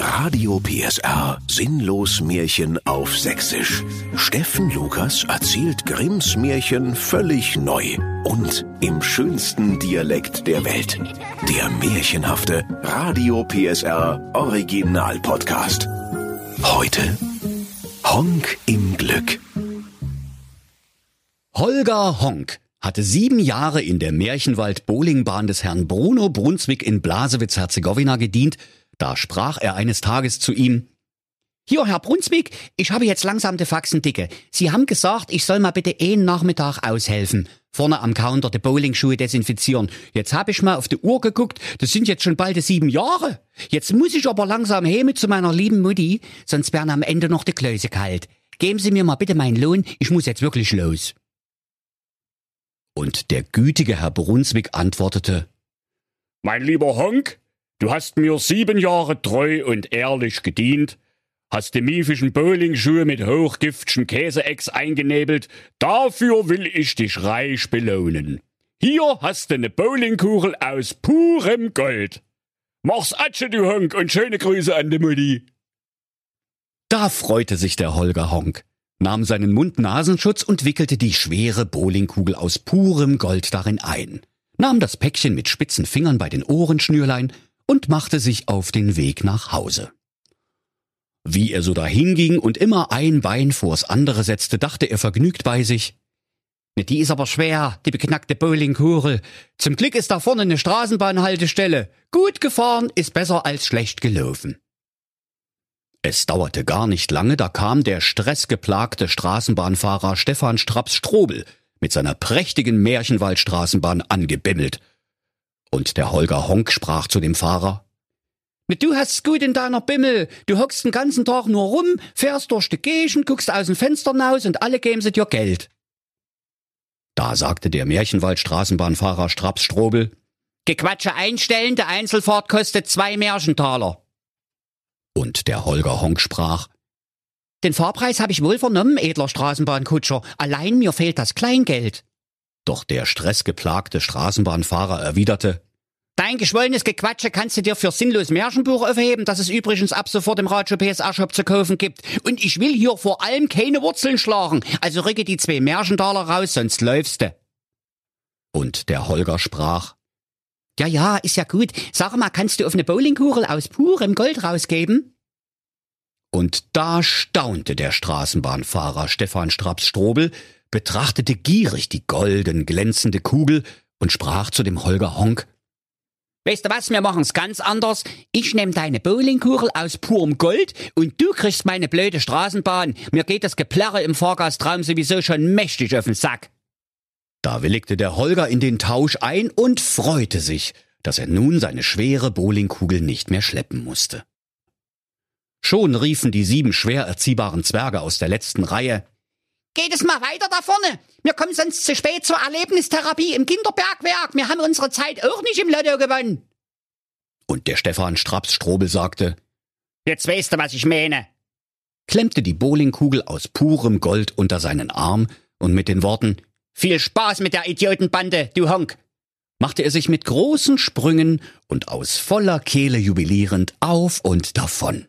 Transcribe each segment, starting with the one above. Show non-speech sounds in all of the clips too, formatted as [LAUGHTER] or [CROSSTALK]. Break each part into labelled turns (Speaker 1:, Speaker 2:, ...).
Speaker 1: Radio PSR Sinnlos Märchen auf Sächsisch. Steffen Lukas erzählt Grimms Märchen völlig neu und im schönsten Dialekt der Welt. Der märchenhafte Radio PSR Original Podcast. Heute Honk im Glück.
Speaker 2: Holger Honk hatte sieben Jahre in der Märchenwald-Bowlingbahn des Herrn Bruno Brunswick in Blasewitz-Herzegowina gedient. Da sprach er eines Tages zu ihm,
Speaker 3: hier, Herr Brunswick, ich habe jetzt langsam die Faxen dicke. Sie haben gesagt, ich soll mal bitte einen Nachmittag aushelfen. Vorne am Counter die Bowlingschuhe desinfizieren. Jetzt habe ich mal auf die Uhr geguckt, das sind jetzt schon bald sieben Jahre. Jetzt muss ich aber langsam heme zu meiner lieben Mutti, sonst werden am Ende noch die Klöße kalt. Geben Sie mir mal bitte meinen Lohn, ich muss jetzt wirklich los.
Speaker 2: Und der gütige Herr Brunswick antwortete,
Speaker 4: Mein lieber Honk, du hast mir sieben Jahre treu und ehrlich gedient, hast die miefischen Bowlingschuhe mit hochgiftschen Käseecks eingenebelt, dafür will ich dich reich belohnen. Hier hast du ne Bowlingkugel aus purem Gold. Mach's Atsche, du Honk, und schöne Grüße an die Mutti.
Speaker 2: Da freute sich der Holger Honk nahm seinen Mund-Nasenschutz und wickelte die schwere Bowlingkugel aus purem Gold darin ein, nahm das Päckchen mit spitzen Fingern bei den Ohrenschnürlein und machte sich auf den Weg nach Hause. Wie er so dahinging und immer ein Bein vors andere setzte, dachte er vergnügt bei sich, die ist aber schwer, die beknackte Bowlingkugel. Zum Glück ist da vorne eine Straßenbahnhaltestelle. Gut gefahren ist besser als schlecht gelaufen. Es dauerte gar nicht lange, da kam der stressgeplagte Straßenbahnfahrer Stefan Straps-Strobel mit seiner prächtigen Märchenwaldstraßenbahn angebimmelt. Und der Holger Honk sprach zu dem Fahrer,
Speaker 3: Du hast's gut in deiner Bimmel. Du hockst den ganzen Tag nur rum, fährst durch die Gegend, guckst aus dem Fenster hinaus und alle geben sie dir Geld.
Speaker 2: Da sagte der Märchenwaldstraßenbahnfahrer Straps Strobel,
Speaker 3: Gequatsche einstellen, der Einzelfahrt kostet zwei Märchentaler.
Speaker 2: Und der Holger Honk sprach,
Speaker 3: Den Fahrpreis habe ich wohl vernommen, edler Straßenbahnkutscher. Allein mir fehlt das Kleingeld.
Speaker 2: Doch der stressgeplagte Straßenbahnfahrer erwiderte,
Speaker 3: Dein geschwollenes Gequatsche kannst du dir für sinnlos Märchenbuch aufheben, das es übrigens ab sofort im Radio PSA Shop zu kaufen gibt. Und ich will hier vor allem keine Wurzeln schlagen. Also rücke die zwei Märchentaler raus, sonst läufst du.
Speaker 2: Und der Holger sprach,
Speaker 3: ja, ja, ist ja gut. Sag mal, kannst du auf eine Bowlingkugel aus purem Gold rausgeben?
Speaker 2: Und da staunte der Straßenbahnfahrer Stefan Straps-Strobel, betrachtete gierig die golden glänzende Kugel und sprach zu dem Holger Honk,
Speaker 3: Weißt du was, wir machen's ganz anders. Ich nehm deine Bowlingkugel aus purem Gold und du kriegst meine blöde Straßenbahn. Mir geht das Geplärre im Fahrgastraum sowieso schon mächtig auf den Sack.
Speaker 2: Da willigte der Holger in den Tausch ein und freute sich, dass er nun seine schwere Bowlingkugel nicht mehr schleppen musste. Schon riefen die sieben schwer erziehbaren Zwerge aus der letzten Reihe
Speaker 3: Geht es mal weiter da vorne? Wir kommen sonst zu spät zur Erlebnistherapie im Kinderbergwerk. Wir haben unsere Zeit auch nicht im Lotto gewonnen.
Speaker 2: Und der Stefan Straps Strobel sagte,
Speaker 3: Jetzt weißt du, was ich meine.
Speaker 2: Klemmte die Bowlingkugel aus purem Gold unter seinen Arm und mit den Worten,
Speaker 3: viel Spaß mit der Idiotenbande, du Honk!
Speaker 2: machte er sich mit großen Sprüngen und aus voller Kehle jubilierend auf und davon.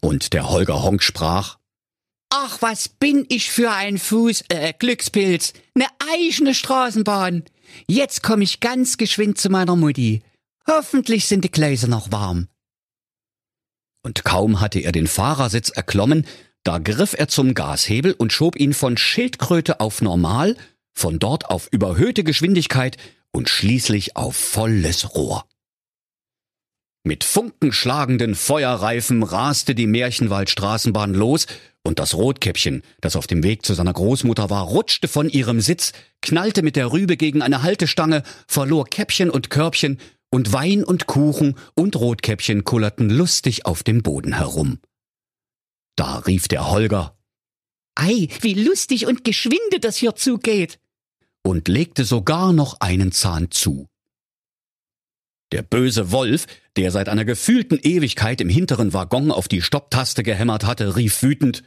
Speaker 2: Und der Holger Honk sprach,
Speaker 3: Ach, was bin ich für ein Fuß, äh, Glückspilz, ne eigene Straßenbahn. Jetzt komm ich ganz geschwind zu meiner Mutti. Hoffentlich sind die Gleise noch warm.
Speaker 2: Und kaum hatte er den Fahrersitz erklommen, da griff er zum Gashebel und schob ihn von Schildkröte auf Normal, von dort auf überhöhte Geschwindigkeit und schließlich auf volles Rohr. Mit funkenschlagenden Feuerreifen raste die Märchenwaldstraßenbahn los, und das Rotkäppchen, das auf dem Weg zu seiner Großmutter war, rutschte von ihrem Sitz, knallte mit der Rübe gegen eine Haltestange, verlor Käppchen und Körbchen, und Wein und Kuchen und Rotkäppchen kullerten lustig auf dem Boden herum. Da rief der Holger
Speaker 3: Ei, wie lustig und geschwinde das hier zugeht.
Speaker 2: und legte sogar noch einen Zahn zu. Der böse Wolf, der seit einer gefühlten Ewigkeit im hinteren Waggon auf die Stopptaste gehämmert hatte, rief wütend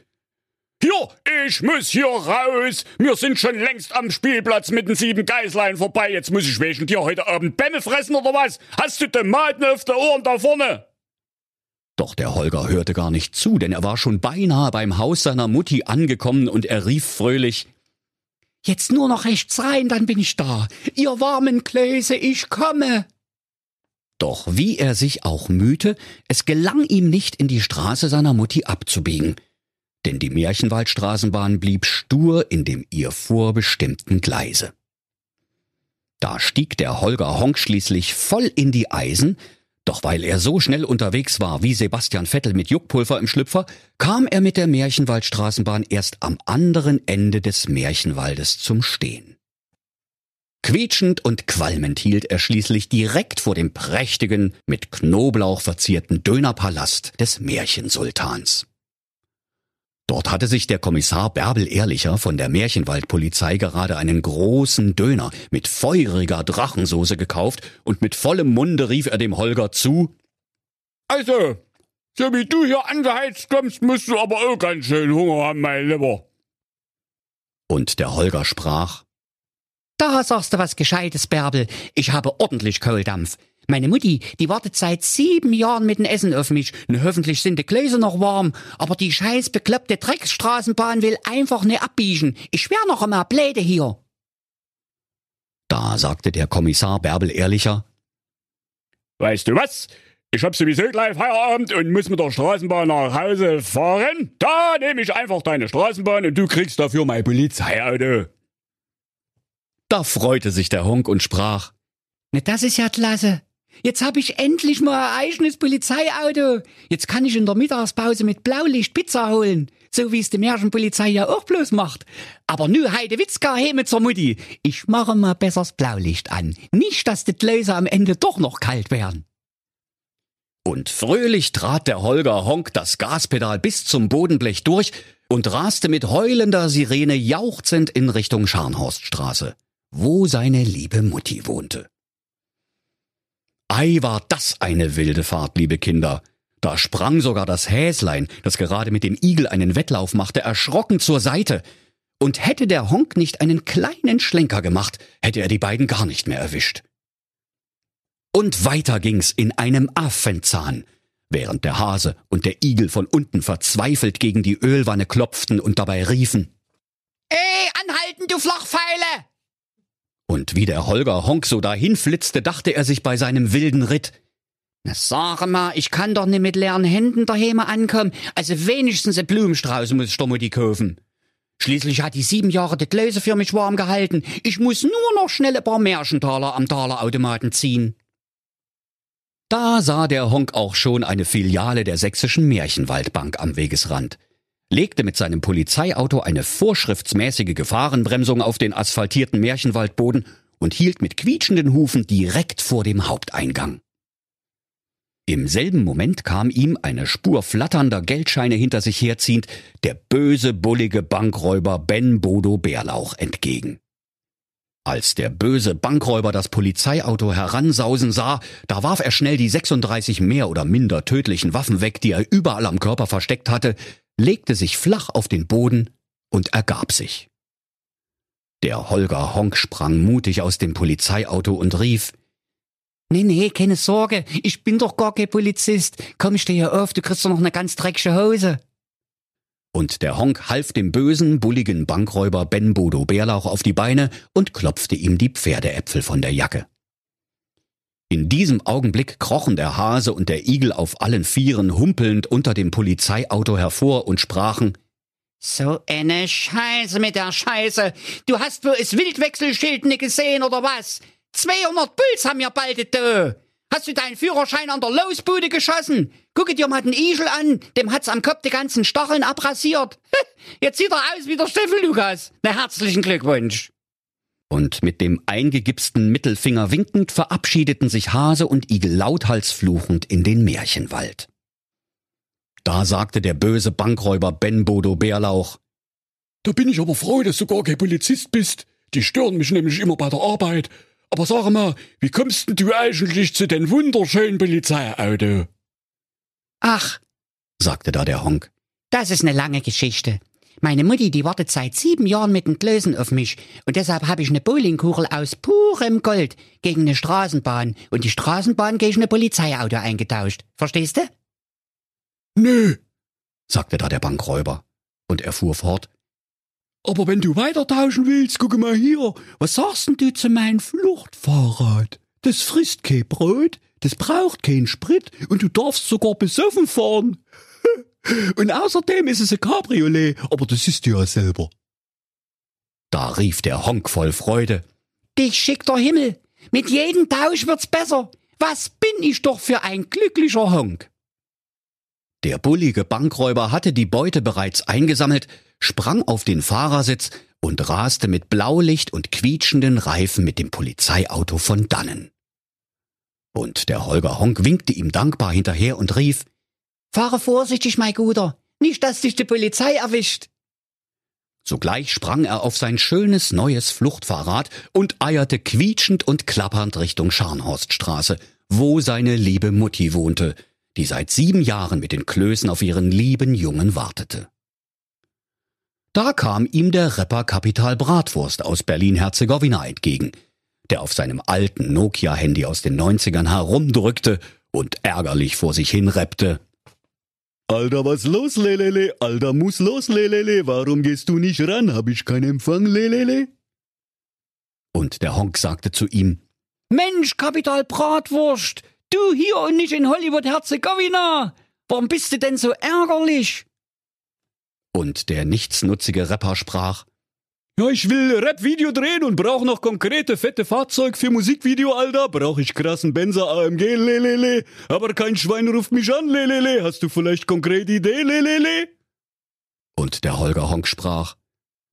Speaker 4: Hier, ich muss hier raus. Wir sind schon längst am Spielplatz mit den sieben Geißlein vorbei. Jetzt muss ich wegen dir heute Abend Bämme fressen oder was? Hast du Tomaten auf der Ohren da vorne?
Speaker 2: Doch der Holger hörte gar nicht zu, denn er war schon beinahe beim Haus seiner Mutti angekommen und er rief fröhlich
Speaker 3: Jetzt nur noch rechts rein, dann bin ich da. Ihr warmen Gläse, ich komme.
Speaker 2: Doch wie er sich auch mühte, es gelang ihm nicht, in die Straße seiner Mutti abzubiegen. Denn die Märchenwaldstraßenbahn blieb stur in dem ihr vorbestimmten Gleise. Da stieg der Holger Honk schließlich voll in die Eisen, doch weil er so schnell unterwegs war wie Sebastian Vettel mit Juckpulver im Schlüpfer, kam er mit der Märchenwaldstraßenbahn erst am anderen Ende des Märchenwaldes zum Stehen. Quietschend und qualmend hielt er schließlich direkt vor dem prächtigen, mit Knoblauch verzierten Dönerpalast des Märchensultans. Dort hatte sich der Kommissar Bärbel Ehrlicher von der Märchenwaldpolizei gerade einen großen Döner mit feuriger Drachensoße gekauft und mit vollem Munde rief er dem Holger zu
Speaker 4: Also, so wie du hier angeheizt kommst, musst du aber auch ganz schön Hunger haben, mein Lieber.
Speaker 2: Und der Holger sprach
Speaker 3: Da sagst du was Gescheites, Bärbel. Ich habe ordentlich Kohldampf. Meine Mutti, die wartet seit sieben Jahren mit dem Essen auf mich. Und hoffentlich sind die Gläser noch warm. Aber die scheiß bekloppte Drecksstraßenbahn will einfach nicht abbiegen. Ich wär noch einmal Bläde hier.
Speaker 2: Da sagte der Kommissar Bärbel ehrlicher.
Speaker 4: Weißt du was? Ich hab sowieso gleich Feierabend und muss mit der Straßenbahn nach Hause fahren. Da nehme ich einfach deine Straßenbahn und du kriegst dafür mein Polizeiauto.
Speaker 2: Da freute sich der Honk und sprach.
Speaker 3: Na, das ist ja klasse. Jetzt hab ich endlich mal ein eigenes Polizeiauto. Jetzt kann ich in der Mittagspause mit Blaulicht Pizza holen. So wie es die Märchenpolizei ja auch bloß macht. Aber nu Heide Witzka heme zur Mutti. Ich mache mal bessers Blaulicht an. Nicht, dass die Gläser am Ende doch noch kalt werden.
Speaker 2: Und fröhlich trat der Holger Honk das Gaspedal bis zum Bodenblech durch und raste mit heulender Sirene jauchzend in Richtung Scharnhorststraße, wo seine liebe Mutti wohnte. Ei, war das eine wilde Fahrt, liebe Kinder. Da sprang sogar das Häslein, das gerade mit dem Igel einen Wettlauf machte, erschrocken zur Seite. Und hätte der Honk nicht einen kleinen Schlenker gemacht, hätte er die beiden gar nicht mehr erwischt. Und weiter ging's in einem Affenzahn, während der Hase und der Igel von unten verzweifelt gegen die Ölwanne klopften und dabei riefen.
Speaker 3: Ey, anhalten, du Flachpfeile!
Speaker 2: Und wie der Holger Honk so dahin flitzte, dachte er sich bei seinem wilden Ritt.
Speaker 3: Na sag mal, ich kann doch nicht mit leeren Händen daheim ankommen. Also wenigstens ein Blumenstrauß muss ich mal die kaufen. Schließlich hat die sieben Jahre die Gläser für mich warm gehalten. Ich muss nur noch schnell ein paar Märchentaler am Talerautomaten ziehen.
Speaker 2: Da sah der Honk auch schon eine Filiale der sächsischen Märchenwaldbank am Wegesrand, legte mit seinem Polizeiauto eine vorschriftsmäßige Gefahrenbremsung auf den asphaltierten Märchenwaldboden und hielt mit quietschenden Hufen direkt vor dem Haupteingang. Im selben Moment kam ihm eine Spur flatternder Geldscheine hinter sich herziehend der böse, bullige Bankräuber Ben Bodo Bärlauch entgegen. Als der böse Bankräuber das Polizeiauto heransausen sah, da warf er schnell die 36 mehr oder minder tödlichen Waffen weg, die er überall am Körper versteckt hatte, legte sich flach auf den Boden und ergab sich. Der Holger Honk sprang mutig aus dem Polizeiauto und rief,
Speaker 3: Nee, nee, keine Sorge, ich bin doch gar kein Polizist. Komm, steh hier auf, du kriegst doch noch eine ganz dreckige Hose.
Speaker 2: Und der Honk half dem bösen, bulligen Bankräuber Ben Bodo Bärlauch auf die Beine und klopfte ihm die Pferdeäpfel von der Jacke. In diesem Augenblick krochen der Hase und der Igel auf allen Vieren humpelnd unter dem Polizeiauto hervor und sprachen
Speaker 3: So eine Scheiße mit der Scheiße. Du hast wohl das Wildwechselschild nicht gesehen, oder was? 200 Puls haben wir bald da. Hast du deinen Führerschein an der Losbude geschossen? Gucke dir mal den Igel an, dem hat's am Kopf die ganzen Stacheln abrasiert. [LAUGHS] Jetzt sieht er aus wie der Steffen Lukas. Na, herzlichen Glückwunsch.
Speaker 2: Und mit dem eingegipsten Mittelfinger winkend verabschiedeten sich Hase und Igel lauthals fluchend in den Märchenwald. Da sagte der böse Bankräuber Ben Bodo Bärlauch,
Speaker 4: Da bin ich aber froh, dass du gar kein Polizist bist. Die stören mich nämlich immer bei der Arbeit. Aber sag mal, wie kommst denn du eigentlich zu den wunderschönen Polizeiauto?
Speaker 3: Ach,
Speaker 2: sagte da der Honk,
Speaker 3: das ist eine lange Geschichte. Meine Mutti, die wartet seit sieben Jahren mit den Klößen auf mich. Und deshalb habe ich eine Bowlingkugel aus purem Gold gegen eine Straßenbahn und die Straßenbahn gegen ein Polizeiauto eingetauscht. Verstehst du?
Speaker 2: Nö, sagte da der Bankräuber. Und er fuhr fort. Aber wenn du weiter tauschen willst, gucke mal hier. Was sagst denn du zu meinem Fluchtfahrrad? Das frisst kein Brot, das braucht keinen Sprit und du darfst sogar besoffen fahren. Und außerdem ist es ein Cabriolet, aber das ist ja selber. Da rief der Honk voll Freude.
Speaker 3: Dich schickt der Himmel. Mit jedem Tausch wird's besser. Was bin ich doch für ein glücklicher Honk.
Speaker 2: Der bullige Bankräuber hatte die Beute bereits eingesammelt, sprang auf den Fahrersitz und raste mit Blaulicht und quietschenden Reifen mit dem Polizeiauto von dannen. Und der Holger Honk winkte ihm dankbar hinterher und rief,
Speaker 3: Fahre vorsichtig, mein Guter, nicht, dass dich die Polizei erwischt.
Speaker 2: Sogleich sprang er auf sein schönes neues Fluchtfahrrad und eierte quietschend und klappernd Richtung Scharnhorststraße, wo seine liebe Mutti wohnte, die seit sieben Jahren mit den Klößen auf ihren lieben Jungen wartete. Da kam ihm der Rapper Kapital Bratwurst aus Berlin-Herzegowina entgegen, der auf seinem alten Nokia-Handy aus den 90ern herumdrückte und ärgerlich vor sich hin rappte. Alter, was los, lelele? Alter, muss los, lelele? Warum gehst du nicht ran? Hab ich keinen Empfang, lelele? Und der Honk sagte zu ihm,
Speaker 3: Mensch, Kapital Bratwurst, Du hier und nicht in Hollywood-Herzegowina. Warum bist du denn so ärgerlich?
Speaker 2: Und der nichtsnutzige Rapper sprach, ja, ich will Rap-Video drehen und brauch noch konkrete fette Fahrzeug für Musikvideo, Alter. Brauch ich krassen Benzer AMG, lelele. Aber kein Schwein ruft mich an, lelele. Hast du vielleicht konkrete Idee, lelele? Und der Holger Honk sprach,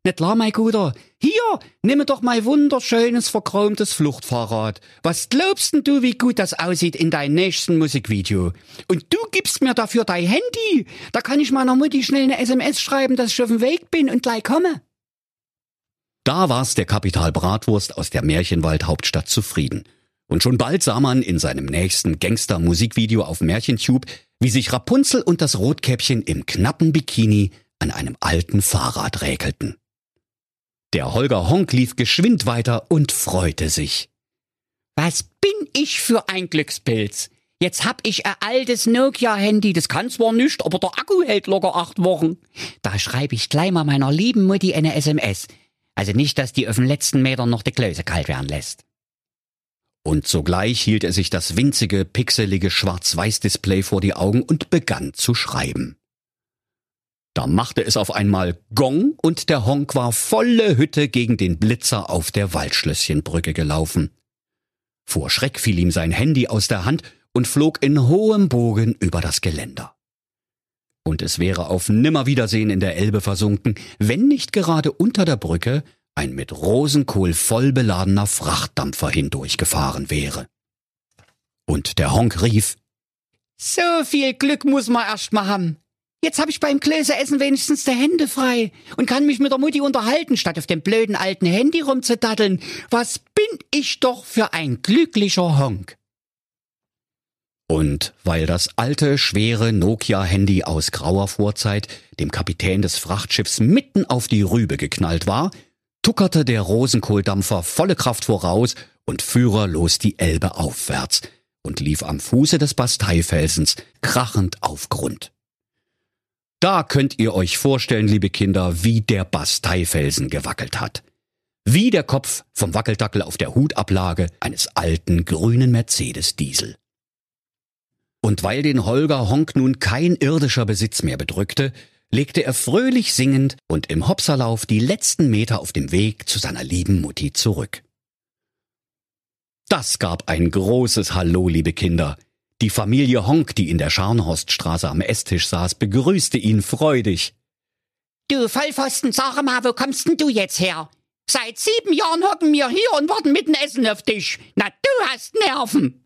Speaker 3: nicht klar, mein Guter. Hier, nimm doch mein wunderschönes, verchromtes Fluchtfahrrad. Was glaubst denn du, wie gut das aussieht in deinem nächsten Musikvideo? Und du gibst mir dafür dein Handy. Da kann ich meiner Mutti schnell eine SMS schreiben, dass ich auf dem Weg bin und gleich komme.
Speaker 2: Da war's der Kapital Bratwurst aus der Märchenwald-Hauptstadt zufrieden. Und schon bald sah man in seinem nächsten Gangster-Musikvideo auf Märchentube, wie sich Rapunzel und das Rotkäppchen im knappen Bikini an einem alten Fahrrad räkelten. Der Holger Honk lief geschwind weiter und freute sich.
Speaker 3: Was bin ich für ein Glückspilz? Jetzt hab ich ein altes Nokia-Handy, das kann zwar nicht, aber der Akku hält locker acht Wochen. Da schreibe ich gleich mal meiner lieben Mutti eine SMS. Also nicht, dass die auf den letzten Metern noch die Klöße kalt werden lässt.
Speaker 2: Und sogleich hielt er sich das winzige, pixelige Schwarz-Weiß-Display vor die Augen und begann zu schreiben. Da machte es auf einmal Gong und der Honk war volle Hütte gegen den Blitzer auf der Waldschlösschenbrücke gelaufen. Vor Schreck fiel ihm sein Handy aus der Hand und flog in hohem Bogen über das Geländer. Und es wäre auf Nimmerwiedersehen in der Elbe versunken, wenn nicht gerade unter der Brücke ein mit Rosenkohl voll beladener Frachtdampfer hindurchgefahren wäre. Und der Honk rief,
Speaker 3: So viel Glück muss man erst mal haben. Jetzt hab ich beim Gläseressen wenigstens die Hände frei und kann mich mit der Mutti unterhalten, statt auf dem blöden alten Handy rumzudatteln. Was bin ich doch für ein glücklicher Honk.
Speaker 2: Und weil das alte, schwere Nokia-Handy aus grauer Vorzeit dem Kapitän des Frachtschiffs mitten auf die Rübe geknallt war, tuckerte der Rosenkohldampfer volle Kraft voraus und führerlos die Elbe aufwärts und lief am Fuße des Basteifelsens krachend auf Grund. Da könnt ihr euch vorstellen, liebe Kinder, wie der Basteifelsen gewackelt hat. Wie der Kopf vom Wackeldackel auf der Hutablage eines alten grünen Mercedes Diesel. Und weil den Holger Honk nun kein irdischer Besitz mehr bedrückte, legte er fröhlich singend und im Hopserlauf die letzten Meter auf dem Weg zu seiner lieben Mutti zurück. Das gab ein großes Hallo, liebe Kinder, die Familie Honk, die in der Scharnhorststraße am Esstisch saß, begrüßte ihn freudig.
Speaker 3: Du Vollpfosten, sag mal, wo kommst denn du jetzt her? Seit sieben Jahren hocken wir hier und warten mit dem Essen auf dich. Na, du hast Nerven.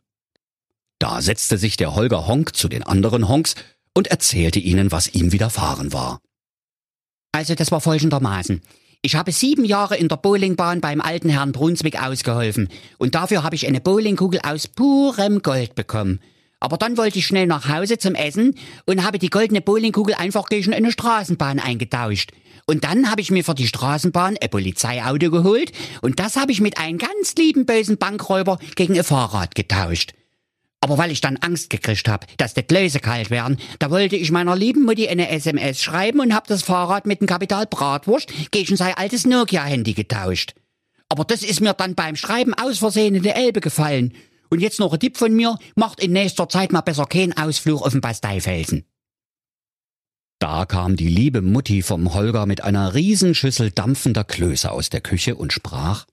Speaker 2: Da setzte sich der Holger Honk zu den anderen Honks und erzählte ihnen, was ihm widerfahren war.
Speaker 3: Also das war folgendermaßen. Ich habe sieben Jahre in der Bowlingbahn beim alten Herrn Brunswick ausgeholfen und dafür habe ich eine Bowlingkugel aus purem Gold bekommen. Aber dann wollte ich schnell nach Hause zum Essen und habe die goldene Bowlingkugel einfach gegen eine Straßenbahn eingetauscht. Und dann habe ich mir für die Straßenbahn ein Polizeiauto geholt und das habe ich mit einem ganz lieben bösen Bankräuber gegen ein Fahrrad getauscht. Aber weil ich dann Angst gekriegt hab, dass die Gläser kalt werden, da wollte ich meiner lieben Mutti eine SMS schreiben und hab das Fahrrad mit dem Kapital Bratwurst gegen sein altes Nokia-Handy getauscht. Aber das ist mir dann beim Schreiben aus Versehen in die Elbe gefallen. Und jetzt noch ein Tipp von mir, macht in nächster Zeit mal besser keinen Ausflug auf den Basteifelsen.
Speaker 2: Da kam die liebe Mutti vom Holger mit einer Riesenschüssel dampfender Klöße aus der Küche und sprach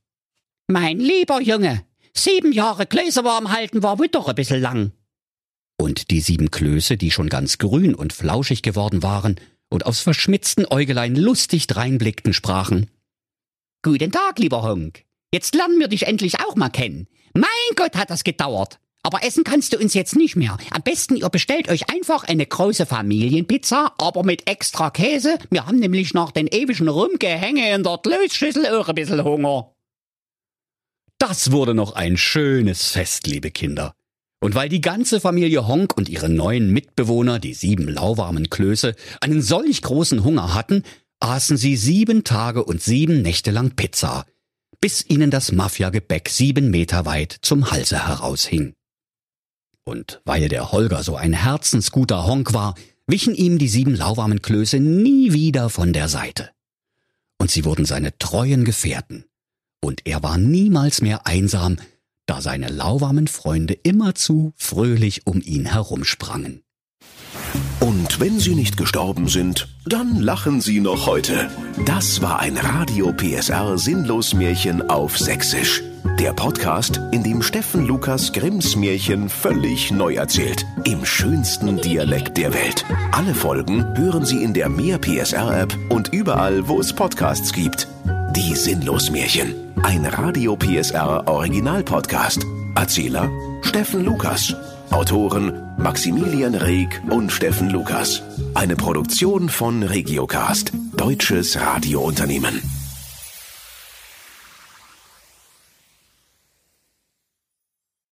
Speaker 3: Mein lieber Junge, sieben Jahre Klöße warm halten war wohl doch ein bisschen lang.
Speaker 2: Und die sieben Klöße, die schon ganz grün und flauschig geworden waren und aus verschmitzten Äugelein lustig dreinblickten, sprachen
Speaker 3: Guten Tag, lieber Honk. Jetzt lernen wir dich endlich auch mal kennen. Mein Gott, hat das gedauert. Aber essen kannst du uns jetzt nicht mehr. Am besten ihr bestellt euch einfach eine große Familienpizza, aber mit extra Käse. Wir haben nämlich nach den ewigen Rumgehänge in der Klößschüssel auch ein bisschen Hunger.
Speaker 2: Das wurde noch ein schönes Fest, liebe Kinder. Und weil die ganze Familie Honk und ihre neuen Mitbewohner, die sieben lauwarmen Klöße, einen solch großen Hunger hatten, aßen sie sieben Tage und sieben Nächte lang Pizza, bis ihnen das Mafiagebäck sieben Meter weit zum Halse heraushing. Und weil der Holger so ein herzensguter Honk war, wichen ihm die sieben lauwarmen Klöße nie wieder von der Seite. Und sie wurden seine treuen Gefährten. Und er war niemals mehr einsam, da seine lauwarmen Freunde immerzu fröhlich um ihn herumsprangen.
Speaker 1: Und wenn sie nicht gestorben sind, dann lachen sie noch heute. Das war ein Radio PSR Sinnlosmärchen auf Sächsisch. Der Podcast, in dem Steffen Lukas Grimms Märchen völlig neu erzählt. Im schönsten Dialekt der Welt. Alle Folgen hören Sie in der Mehr PSR App und überall, wo es Podcasts gibt. Die Sinnlosmärchen. Ein Radio PSR Original Podcast. Erzähler Steffen Lukas. Autoren Maximilian Reg und Steffen Lukas. Eine Produktion von Regiocast, deutsches Radiounternehmen.